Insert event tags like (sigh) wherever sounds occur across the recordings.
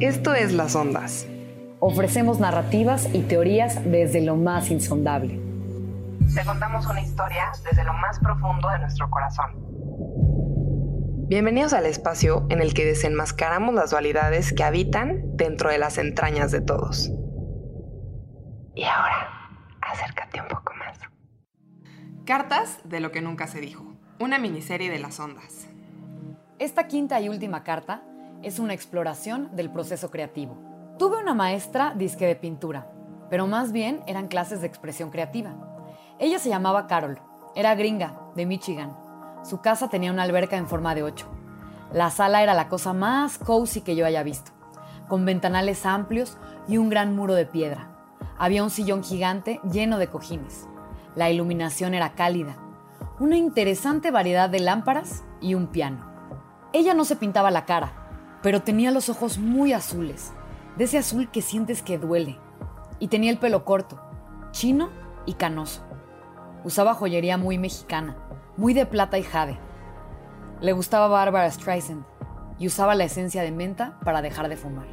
Esto es Las Ondas. Ofrecemos narrativas y teorías desde lo más insondable. Te contamos una historia desde lo más profundo de nuestro corazón. Bienvenidos al espacio en el que desenmascaramos las dualidades que habitan dentro de las entrañas de todos. Y ahora, acércate un poco más. Cartas de lo que nunca se dijo. Una miniserie de las ondas. Esta quinta y última carta es una exploración del proceso creativo. Tuve una maestra disque de pintura, pero más bien eran clases de expresión creativa. Ella se llamaba Carol, era gringa, de Michigan. Su casa tenía una alberca en forma de ocho. La sala era la cosa más cozy que yo haya visto, con ventanales amplios y un gran muro de piedra. Había un sillón gigante lleno de cojines. La iluminación era cálida, una interesante variedad de lámparas y un piano. Ella no se pintaba la cara, pero tenía los ojos muy azules, de ese azul que sientes que duele. Y tenía el pelo corto, chino y canoso. Usaba joyería muy mexicana, muy de plata y jade. Le gustaba Barbara Streisand y usaba la esencia de menta para dejar de fumar.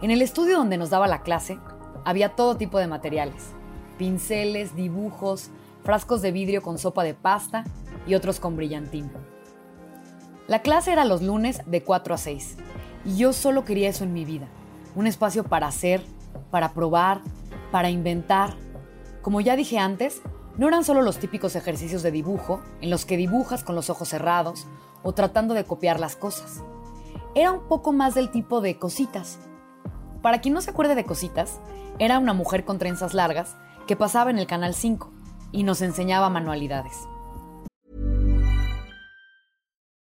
En el estudio donde nos daba la clase, había todo tipo de materiales, pinceles, dibujos, frascos de vidrio con sopa de pasta y otros con brillantín. La clase era los lunes de 4 a 6 y yo solo quería eso en mi vida, un espacio para hacer, para probar, para inventar. Como ya dije antes, no eran solo los típicos ejercicios de dibujo, en los que dibujas con los ojos cerrados o tratando de copiar las cosas. Era un poco más del tipo de cositas. Para quien no se acuerde de cositas, era una mujer con trenzas largas que pasaba en el Canal 5 y nos enseñaba manualidades.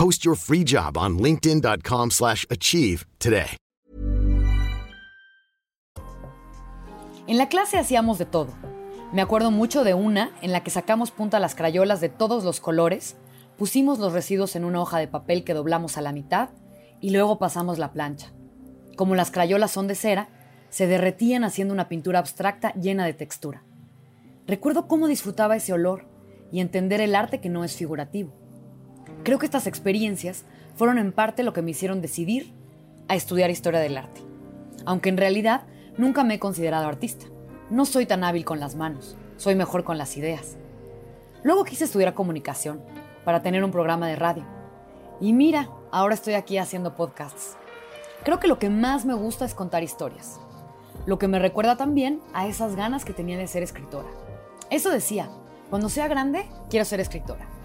Post your free job on linkedin.com/achieve today. En la clase hacíamos de todo. Me acuerdo mucho de una en la que sacamos punta las crayolas de todos los colores, pusimos los residuos en una hoja de papel que doblamos a la mitad y luego pasamos la plancha. Como las crayolas son de cera, se derretían haciendo una pintura abstracta llena de textura. Recuerdo cómo disfrutaba ese olor y entender el arte que no es figurativo. Creo que estas experiencias fueron en parte lo que me hicieron decidir a estudiar historia del arte. Aunque en realidad nunca me he considerado artista. No soy tan hábil con las manos, soy mejor con las ideas. Luego quise estudiar comunicación para tener un programa de radio. Y mira, ahora estoy aquí haciendo podcasts. Creo que lo que más me gusta es contar historias. Lo que me recuerda también a esas ganas que tenía de ser escritora. Eso decía, cuando sea grande, quiero ser escritora.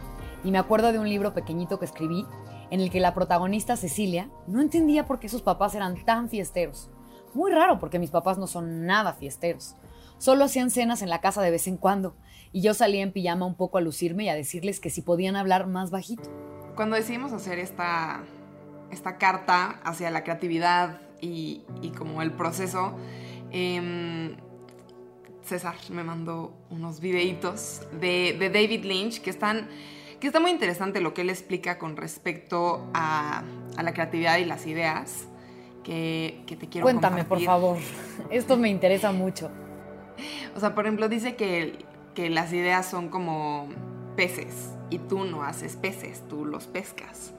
Y me acuerdo de un libro pequeñito que escribí en el que la protagonista, Cecilia, no entendía por qué sus papás eran tan fiesteros. Muy raro porque mis papás no son nada fiesteros. Solo hacían cenas en la casa de vez en cuando y yo salía en pijama un poco a lucirme y a decirles que si podían hablar más bajito. Cuando decidimos hacer esta, esta carta hacia la creatividad y, como el proceso, eh, César me mandó unos videitos de, de, David Lynch que están que está muy interesante lo que él explica con respecto a, a la creatividad y las ideas que, que te quiero Cuéntame, por favor. (laughs) Esto me interesa mucho. O sea, por ejemplo, dice que, que las ideas son como peces y tú no haces peces, tú los pescas.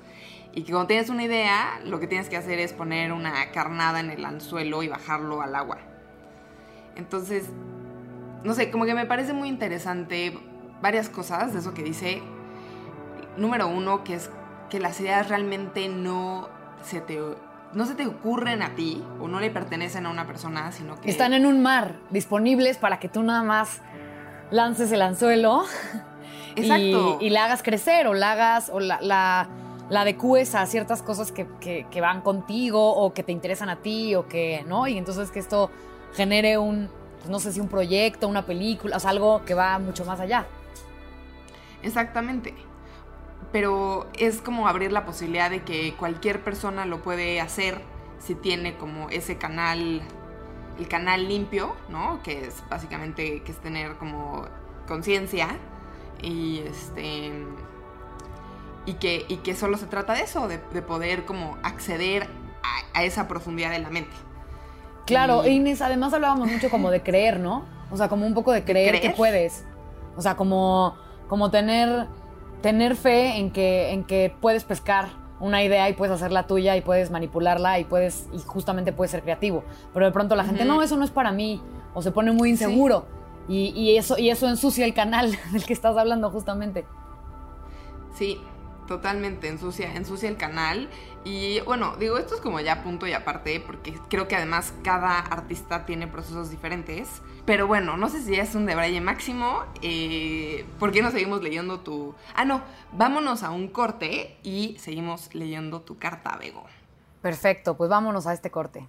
Y que cuando tienes una idea, lo que tienes que hacer es poner una carnada en el anzuelo y bajarlo al agua. Entonces, no sé, como que me parece muy interesante varias cosas de eso que dice. Número uno, que es que las ideas realmente no se te, no se te ocurren a ti o no le pertenecen a una persona, sino que... Están en un mar, disponibles para que tú nada más lances el anzuelo (laughs) Exacto. Y, y la hagas crecer o la hagas o la, la, la adecues a ciertas cosas que, que, que van contigo o que te interesan a ti o que, ¿no? Y entonces que esto genere un, pues no sé si un proyecto, una película, o sea, algo que va mucho más allá. Exactamente. Pero es como abrir la posibilidad de que cualquier persona lo puede hacer si tiene como ese canal el canal limpio, ¿no? Que es básicamente que es tener como conciencia y este y que, y que solo se trata de eso, de, de poder como acceder a, a, esa profundidad de la mente. Claro, y... Inés, además hablábamos mucho como de creer, ¿no? O sea, como un poco de creer, ¿Creer? que puedes. O sea, como, como tener, tener fe en que, en que puedes pescar una idea y puedes hacerla tuya y puedes manipularla y puedes y justamente puedes ser creativo. Pero de pronto la gente, uh -huh. no, eso no es para mí, o se pone muy inseguro. Sí. Y, y, eso, y eso ensucia el canal (laughs) del que estás hablando justamente. Sí, totalmente, ensucia, ensucia el canal. Y bueno, digo, esto es como ya punto y aparte, porque creo que además cada artista tiene procesos diferentes. Pero bueno, no sé si ya es un debraye máximo. Eh, ¿Por qué no seguimos leyendo tu...? Ah, no, vámonos a un corte y seguimos leyendo tu carta, Bego. Perfecto, pues vámonos a este corte.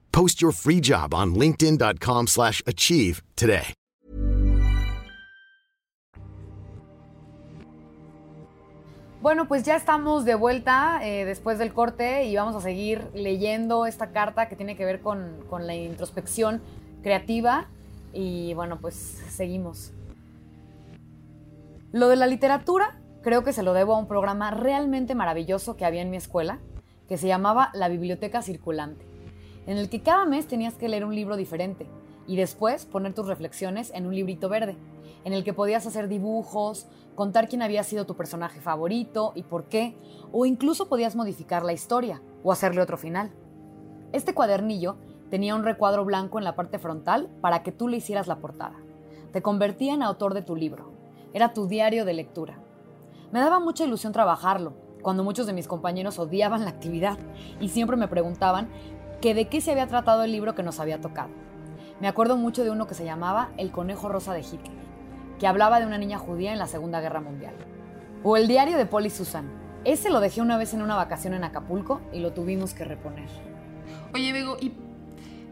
Post your free job on linkedin.com/achieve slash achieve today. Bueno, pues ya estamos de vuelta eh, después del corte y vamos a seguir leyendo esta carta que tiene que ver con, con la introspección creativa y bueno, pues seguimos. Lo de la literatura creo que se lo debo a un programa realmente maravilloso que había en mi escuela que se llamaba La Biblioteca Circulante en el que cada mes tenías que leer un libro diferente y después poner tus reflexiones en un librito verde, en el que podías hacer dibujos, contar quién había sido tu personaje favorito y por qué, o incluso podías modificar la historia o hacerle otro final. Este cuadernillo tenía un recuadro blanco en la parte frontal para que tú le hicieras la portada. Te convertía en autor de tu libro. Era tu diario de lectura. Me daba mucha ilusión trabajarlo, cuando muchos de mis compañeros odiaban la actividad y siempre me preguntaban que de qué se había tratado el libro que nos había tocado. Me acuerdo mucho de uno que se llamaba El conejo rosa de Hitler, que hablaba de una niña judía en la Segunda Guerra Mundial. O el diario de Polly Susan. Ese lo dejé una vez en una vacación en Acapulco y lo tuvimos que reponer. Oye,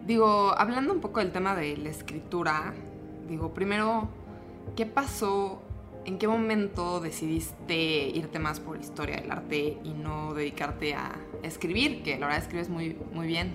digo, hablando un poco del tema de la escritura, digo, primero, ¿qué pasó? ¿En qué momento decidiste irte más por historia del arte y no dedicarte a escribir? Que la verdad escribes muy, muy bien.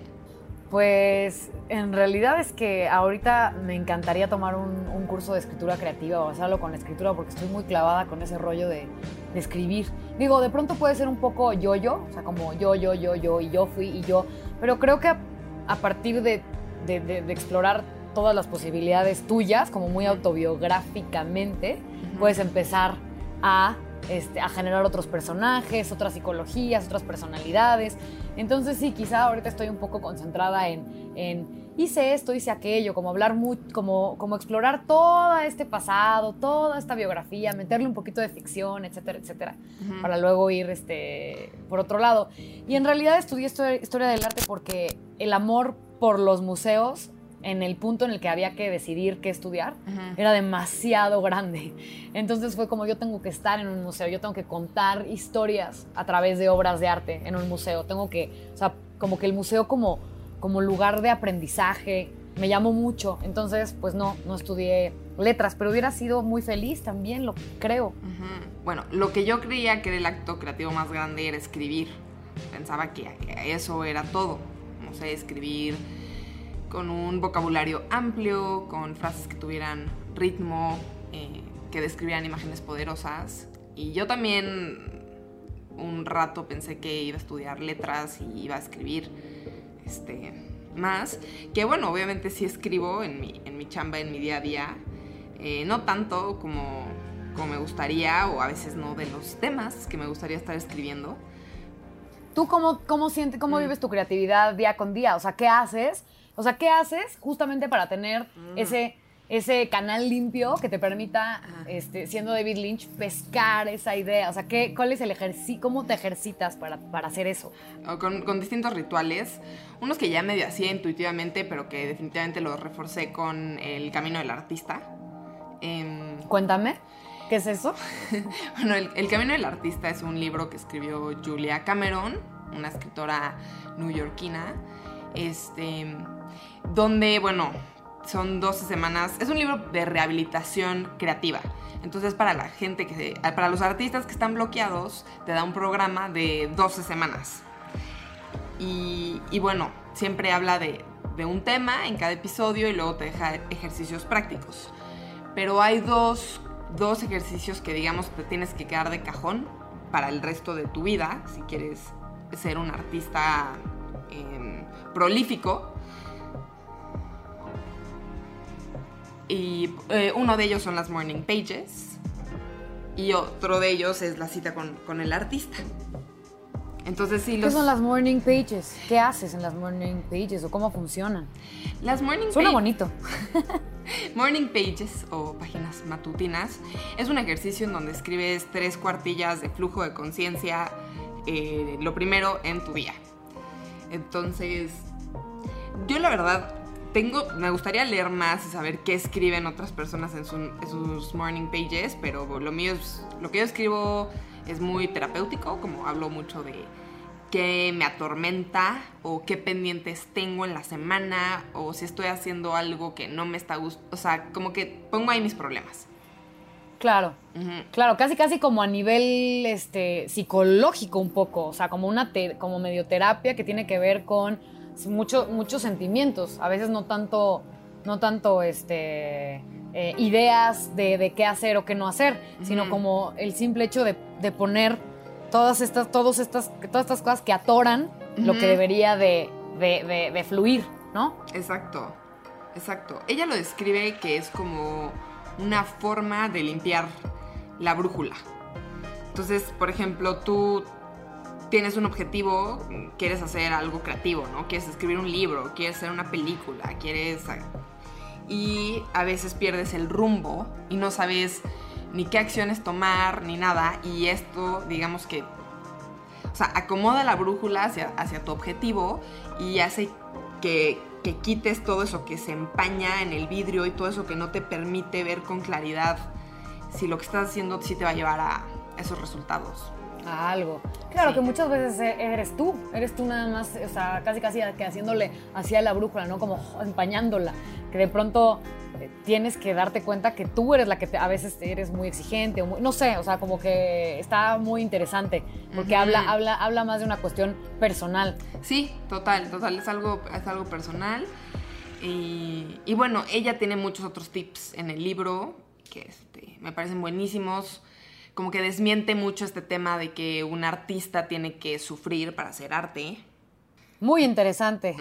Pues en realidad es que ahorita me encantaría tomar un, un, curso de escritura creativa o hacerlo con la escritura porque estoy muy clavada con ese rollo de, de escribir. Digo, de pronto puede ser un poco yo-yo, o sea, como yo, yo, yo, yo, y yo fui y yo, pero creo que a, a partir de, de, de, explorar todas las posibilidades tuyas, como muy autobiográficamente, -huh. puedes empezar a este, a generar otros personajes, otras psicologías, otras personalidades. Entonces sí, quizá ahorita estoy un poco concentrada en, en hice esto, hice aquello, como hablar, muy, como, como explorar todo este pasado, toda esta biografía, meterle un poquito de ficción, etcétera, etcétera, uh -huh. para luego ir este, por otro lado. Y en realidad estudié historia del arte porque el amor por los museos en el punto en el que había que decidir qué estudiar, era demasiado grande. Entonces fue como yo tengo que estar en un museo, yo tengo que contar historias a través de obras de arte en un museo, tengo que, o sea, como que el museo como, como lugar de aprendizaje me llamó mucho. Entonces, pues no, no estudié letras, pero hubiera sido muy feliz también, lo creo. Bueno, lo que yo creía que era el acto creativo más grande era escribir. Pensaba que eso era todo, no sé, escribir con un vocabulario amplio, con frases que tuvieran ritmo, eh, que describieran imágenes poderosas. Y yo también un rato pensé que iba a estudiar letras y iba a escribir este, más. Que bueno, obviamente sí escribo en mi, en mi chamba, en mi día a día. Eh, no tanto como, como me gustaría, o a veces no de los temas que me gustaría estar escribiendo. ¿Tú cómo, cómo sientes, cómo mm. vives tu creatividad día con día? O sea, ¿qué haces? O sea, ¿qué haces justamente para tener mm. ese, ese canal limpio que te permita, este, siendo David Lynch, pescar esa idea? O sea, ¿qué, ¿cuál es el ejercicio? ¿Cómo te ejercitas para, para hacer eso? Con, con, distintos rituales, unos que ya medio hacía intuitivamente, pero que definitivamente los reforcé con el camino del artista. Eh, Cuéntame. ¿Qué es eso? (laughs) bueno, el, el, Camino del Artista es un libro que escribió Julia Cameron, una escritora newyorkina, este, donde, bueno, son 12 semanas. Es un libro de rehabilitación creativa. Entonces, para la gente que, para los artistas que están bloqueados, te da un programa de 12 semanas. Y, bueno, siempre habla de, de un tema en cada episodio y luego te deja ejercicios prácticos. Pero hay dos dos ejercicios que digamos te tienes que quedar de cajón para el resto de tu vida, si quieres ser un artista eh, prolífico. Y eh, uno de ellos son las morning pages y otro de ellos es la cita con, con el artista. Entonces sí, los... ¿Qué son las morning pages? ¿Qué haces en las morning pages o cómo funcionan? Las morning Suena bonito. (laughs) morning pages o páginas matutinas es un ejercicio en donde escribes tres cuartillas de flujo de conciencia, eh, lo primero en tu día. Entonces, yo la verdad tengo, me gustaría leer más y saber qué escriben otras personas en, en sus morning pages, pero lo mío es, lo que yo escribo es muy terapéutico, como hablo mucho de qué me atormenta o qué pendientes tengo en la semana o si estoy haciendo algo que no me está gustando, o sea, como que pongo ahí mis problemas. Claro, claro, casi casi como a nivel este, psicológico un poco, o sea, como una como medioterapia que tiene que ver con mucho, muchos sentimientos, a veces no tanto, no tanto este, eh, ideas de, qué hacer o qué no hacer, sino como el simple hecho de, poner todas estas, todas estas, todas estas cosas que atoran lo que debería de, fluir, ¿no? Exacto, exacto. Ella lo describe que es como una forma de limpiar la brújula. Entonces, por ejemplo, tú tienes un objetivo, quieres hacer algo creativo, ¿no? Quieres escribir un libro, quieres hacer una película, quieres y a veces pierdes el rumbo y no sabes ni qué acciones tomar ni nada y esto digamos que o sea, acomoda la brújula hacia, tu objetivo y hace que, que, quites todo eso que se empaña en el vidrio y todo eso que no te permite ver con claridad si lo que estás haciendo sí te va a llevar a esos resultados. A algo. Claro que muchas veces e, eres tú, eres tú nada más, o sea, casi casi que haciéndole hacia la brújula, ¿no? Como empañándola que de pronto eh, tienes que darte cuenta que tú eres la que a veces eres muy exigente, o no sé, o sea, como que está muy interesante, porque habla, habla, habla más de una cuestión personal. Sí, total, total, es algo, es algo personal. Y, y bueno, ella tiene muchos otros tips en el libro que este, me parecen buenísimos como que desmiente mucho este tema de que un artista tiene que sufrir para hacer arte. Muy interesante,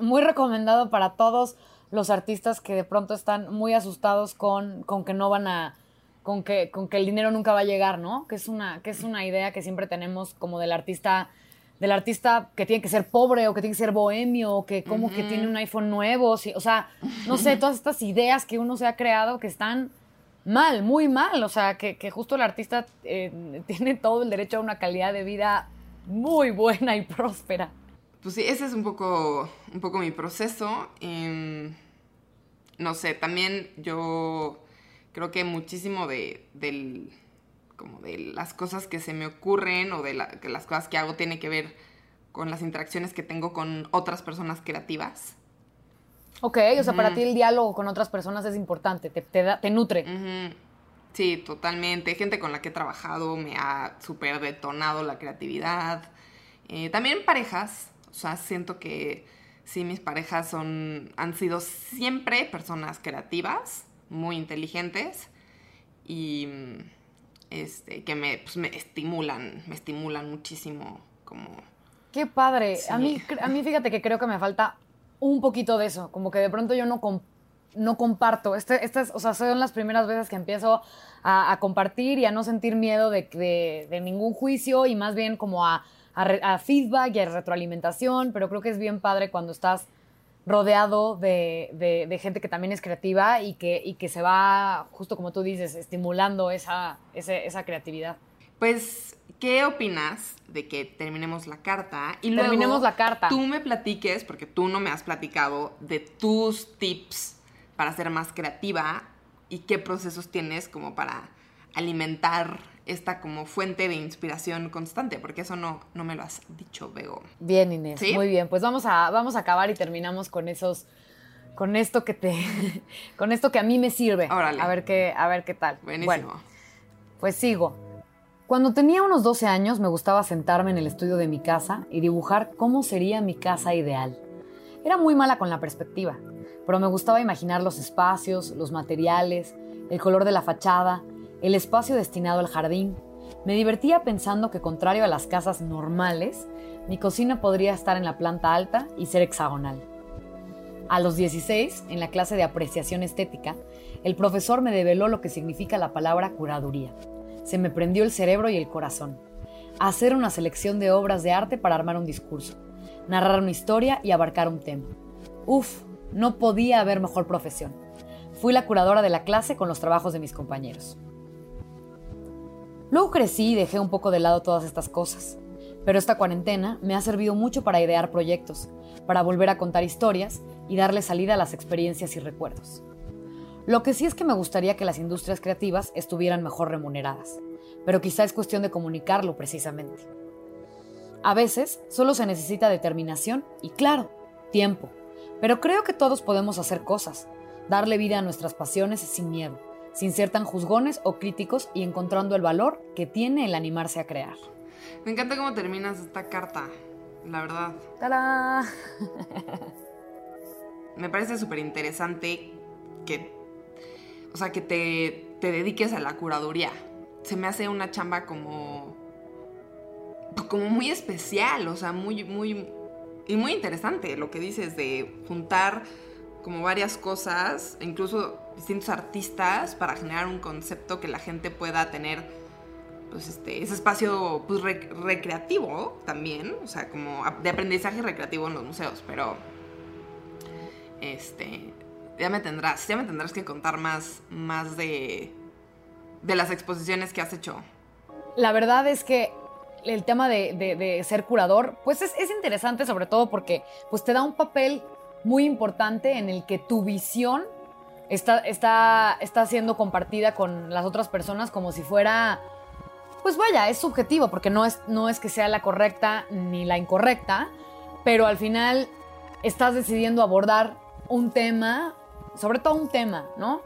muy recomendado para todos los artistas que de pronto están muy asustados con, con que no van a, con que, con que el dinero nunca va a llegar, ¿no? Que es una, que es una idea que siempre tenemos como del artista, del artista que tiene que ser pobre o que tiene que ser bohemio o que como que tiene un iPhone nuevo, o sea, no sé, todas estas ideas que uno se ha creado que están mal, muy mal, o sea, que, justo el artista eh, tiene todo el derecho a una calidad de vida muy buena y (laughs) próspera pues sí, ese es un poco, un poco mi proceso. Em, no sé, también yo creo que muchísimo de, como de las cosas que se me ocurren o de las cosas que hago tiene que ver con las interacciones que tengo con otras personas creativas. Ok, o sea, para ti el diálogo con otras personas es importante, te, te, nutre. Sí, totalmente. Gente con la que he trabajado me ha súper detonado la creatividad. Eh, también parejas, o sea, siento que sí, mis parejas son, han sido siempre personas creativas, muy inteligentes y este, que me, pues, me estimulan, me estimulan muchísimo como... Qué padre. A, mí, a mí fíjate que creo que me falta un poquito de eso, como que de pronto yo no, no comparto. Este, estas, o sea, son las primeras veces que empiezo a, compartir y a no sentir miedo de, de ningún juicio y más bien como a a, feedback y a retroalimentación, pero creo que es bien padre cuando estás rodeado de, de- gente que también es creativa y que, y que se va, justo como tú dices, estimulando esa, ese- esa creatividad. Pues, ¿qué opinas de que terminemos la carta? Y luego Terminemos la carta. Tú me platiques, porque tú no me has platicado de tus tips para ser más creativa y qué procesos tienes como para alimentar esta como fuente de inspiración constante, porque eso no, no me lo has dicho, Bego. Bien, Inés, ¿Sí? muy bien. Pues vamos a, vamos a acabar y terminamos con esos, con esto que te, (laughs) con esto que a mí me sirve. Órale. A ver qué, a ver qué tal. Buenísimo. Bueno, pues sigo. Cuando tenía unos 12 años me gustaba sentarme en el estudio de mi casa y dibujar cómo sería mi casa ideal. Era muy mala con la perspectiva, pero me gustaba imaginar los espacios, los materiales, el color de la fachada, el espacio destinado al jardín. Me divertía pensando que contrario a las casas normales, mi cocina podría estar en la planta alta y ser hexagonal. A los 16, en la clase de apreciación estética, el profesor me develó lo que significa la palabra curaduría. Se me prendió el cerebro y el corazón. Hacer una selección de obras de arte para armar un discurso, narrar una historia y abarcar un tema. Uf, no podía haber mejor profesión. Fui la curadora de la clase con los trabajos de mis compañeros. Luego crecí y dejé un poco de lado todas estas cosas. Pero esta cuarentena me ha servido mucho para idear proyectos, para volver a contar historias y darle salida a las experiencias y recuerdos. Lo que sí es que me gustaría que las industrias creativas estuvieran mejor remuneradas, pero quizá es cuestión de comunicarlo precisamente. A veces solo se necesita determinación y, claro, tiempo, pero creo que todos podemos hacer cosas, darle vida a nuestras pasiones sin miedo, sin ser tan juzgones o críticos y encontrando el valor que tiene el animarse a crear. Me encanta cómo terminas esta carta, la verdad. ¡Tarán! Me parece súper interesante que, o sea, que te, te dediques a la curaduría. Se me hace una chamba como, como muy especial, o sea, muy, muy, y muy interesante lo que dices de juntar como varias cosas, incluso distintos artistas para generar un concepto que la gente pueda tener pues este, ese espacio pues, rec- recreativo también, o sea, como de aprendizaje recreativo en los museos, pero este, ya me tendrás, ya me tendrás que contar más, más de, de las exposiciones que has hecho. La verdad es que el tema de, de- ser curador, pues es, es interesante sobre todo porque pues te da un papel muy importante en el que tu visión está, está, está siendo compartida con las otras personas como si fuera, pues vaya, es subjetivo porque no es, no es que sea la correcta ni la incorrecta, pero al final estás decidiendo abordar un tema, sobre todo un tema, ¿no?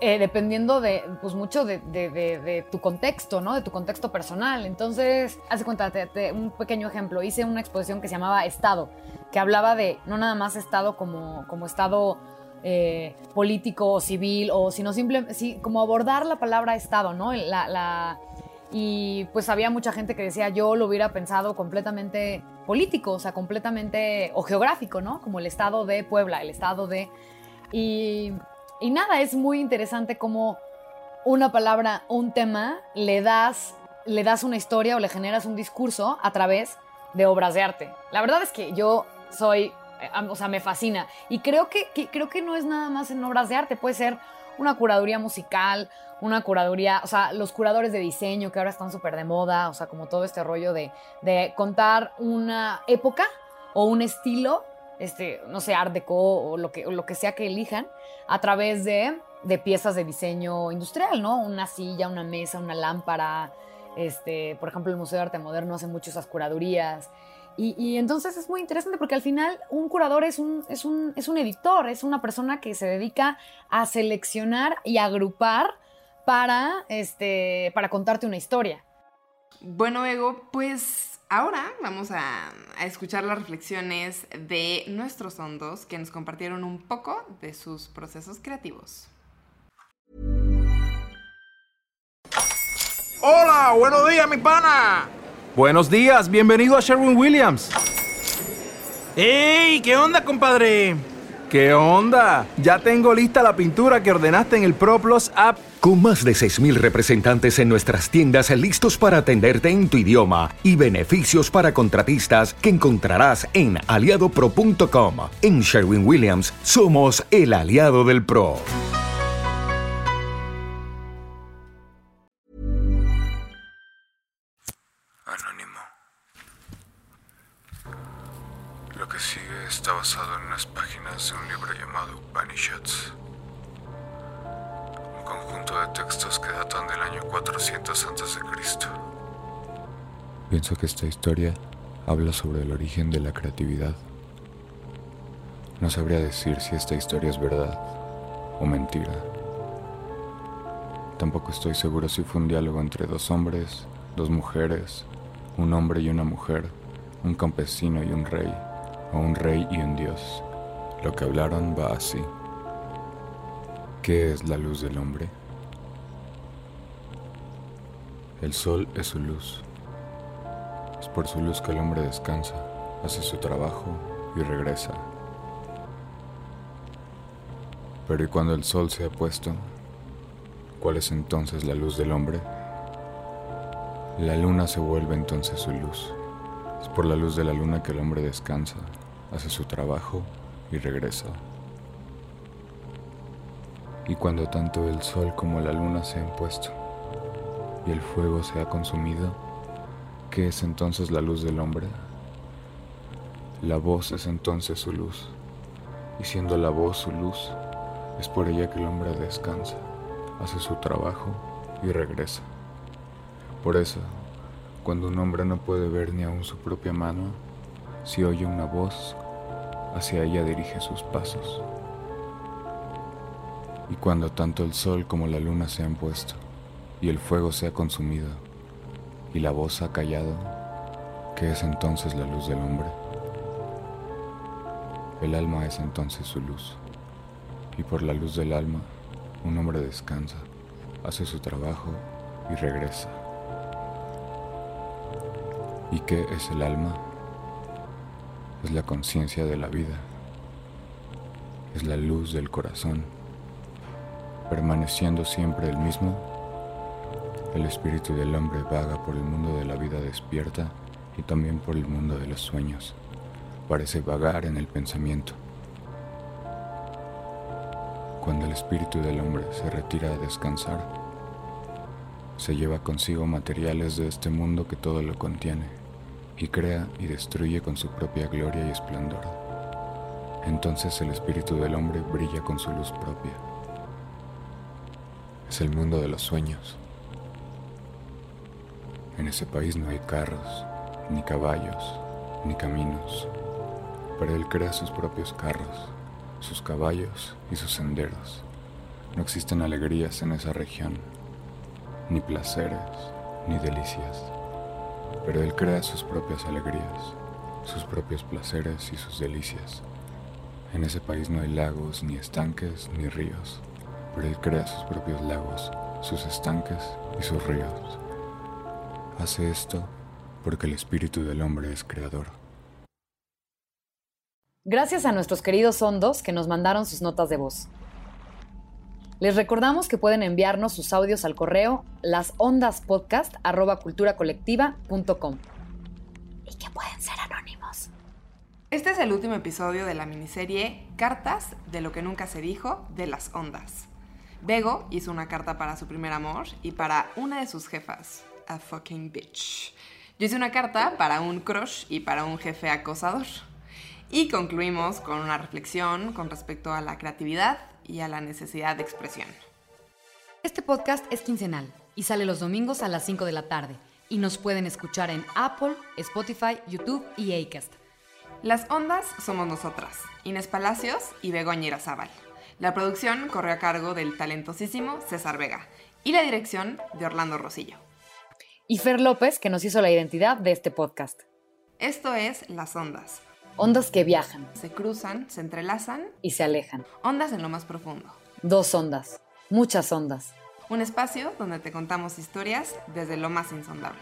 Eh, dependiendo de, pues mucho de, de- tu contexto, ¿no? De tu contexto personal. Entonces, hace cuenta, te- un pequeño ejemplo. Hice una exposición que se llamaba Estado, que hablaba de no nada más Estado como, como Estado eh, político o civil, o sino simplemente, sí, como abordar la palabra Estado, ¿no? Y pues había mucha gente que decía, yo lo hubiera pensado completamente político, o sea, completamente, o geográfico, ¿no? Como el Estado de Puebla, el Estado de... Y, y nada, es muy interesante cómo una palabra, un tema, le das, le das una historia o le generas un discurso a través de obras de arte. La verdad es que yo soy, eh, o sea, me fascina. Y creo que, creo que no es nada más en obras de arte, puede ser una curaduría musical, una curaduría, o sea, los curadores de diseño que ahora están súper de moda, o sea, como todo este rollo de contar una época o un estilo, este, no sé, art deco o lo que, lo que sea que elijan, a través de, de piezas de diseño industrial, ¿no? Una silla, una mesa, una lámpara, este, por ejemplo, el Museo de Arte Moderno hace mucho esas curadurías. Y, y entonces es muy interesante porque al final un curador es un, es, un, es un editor, es una persona que se dedica a seleccionar y agrupar para, este, para contarte una historia. Bueno, Ego, pues ahora vamos a, a escuchar las reflexiones de nuestros hondos que nos compartieron un poco de sus procesos creativos. Hola, buenos días, mi pana. Buenos días, bienvenido a Sherwin Williams. ¡Ey! ¿Qué onda, compadre? ¿Qué onda? Ya tengo lista la pintura que ordenaste en el ProPlus app. Con más de 6.000 representantes en nuestras tiendas listos para atenderte en tu idioma y beneficios para contratistas que encontrarás en aliadopro.com. En Sherwin Williams somos el aliado del PRO. Anónimo. Lo que sigue está basado en unas páginas de un libro llamado Upanishads. Un conjunto de textos que datan del año 400 a.C. Pienso que esta historia habla sobre el origen de la creatividad. No sabría decir si esta historia es verdad o mentira. Tampoco estoy seguro si fue un diálogo entre dos hombres, dos mujeres, un hombre y una mujer, un campesino y un rey, o un rey y un dios. Lo que hablaron va así. ¿Qué es la luz del hombre? El sol es su luz. Es por su luz que el hombre descansa, hace su trabajo y regresa. Pero ¿y cuando el sol se ha puesto? ¿Cuál es entonces la luz del hombre? La luna se vuelve entonces su luz. Es por la luz de la luna que el hombre descansa, hace su trabajo y regresa. Y cuando tanto el sol como la luna se han puesto y el fuego se ha consumido, ¿qué es entonces la luz del hombre? La voz es entonces su luz, y siendo la voz su luz, es por ella que el hombre descansa, hace su trabajo y regresa. Por eso, cuando un hombre no puede ver ni aun su propia mano, si oye una voz, hacia ella dirige sus pasos. Y cuando tanto el sol como la luna se han puesto, y el fuego se ha consumido, y la voz ha callado, ¿qué es entonces la luz del hombre? El alma es entonces su luz, y por la luz del alma, un hombre descansa, hace su trabajo y regresa. ¿Y qué es el alma? Es la conciencia de la vida. Es la luz del corazón. Permaneciendo siempre el mismo, el espíritu del hombre vaga por el mundo de la vida despierta y también por el mundo de los sueños. Parece vagar en el pensamiento. Cuando el espíritu del hombre se retira a descansar, se lleva consigo materiales de este mundo que todo lo contiene y crea y destruye con su propia gloria y esplendor. Entonces el espíritu del hombre brilla con su luz propia. Es el mundo de los sueños. En ese país no hay carros, ni caballos, ni caminos, pero él crea sus propios carros, sus caballos y sus senderos. No existen alegrías en esa región, ni placeres, ni delicias pero Él crea sus propias alegrías, sus propios placeres y sus delicias. En ese país no hay lagos, ni estanques, ni ríos, pero Él crea sus propios lagos, sus estanques y sus ríos. Hace esto porque el espíritu del hombre es creador. Gracias a nuestros queridos hondos que nos mandaron sus notas de voz. Les recordamos que pueden enviarnos sus audios al correo lasondaspodcast.culturacolectiva.com y que pueden ser anónimos. Este es el último episodio de la miniserie Cartas de lo que nunca se dijo de las ondas. Bego hizo una carta para su primer amor y para una de sus jefas, a fucking bitch. Yo hice una carta para un crush y para un jefe acosador. Y concluimos con una reflexión con respecto a la creatividad y a la necesidad de expresión. Este podcast es quincenal y sale los domingos a las 5 de la tarde y nos pueden escuchar en Apple, Spotify, YouTube y Acast. Las ondas somos nosotras, Inés Palacios y Begoña Irazábal. La producción corre a cargo del talentosísimo César Vega y la dirección de Orlando Rosillo. Y Fer López, que nos hizo la identidad de este podcast. Esto es Las Ondas, Ondas que viajan se cruzan, se entrelazan y se alejan. Ondas en lo más profundo. Dos ondas, muchas ondas. Un espacio donde te contamos historias desde lo más insondable.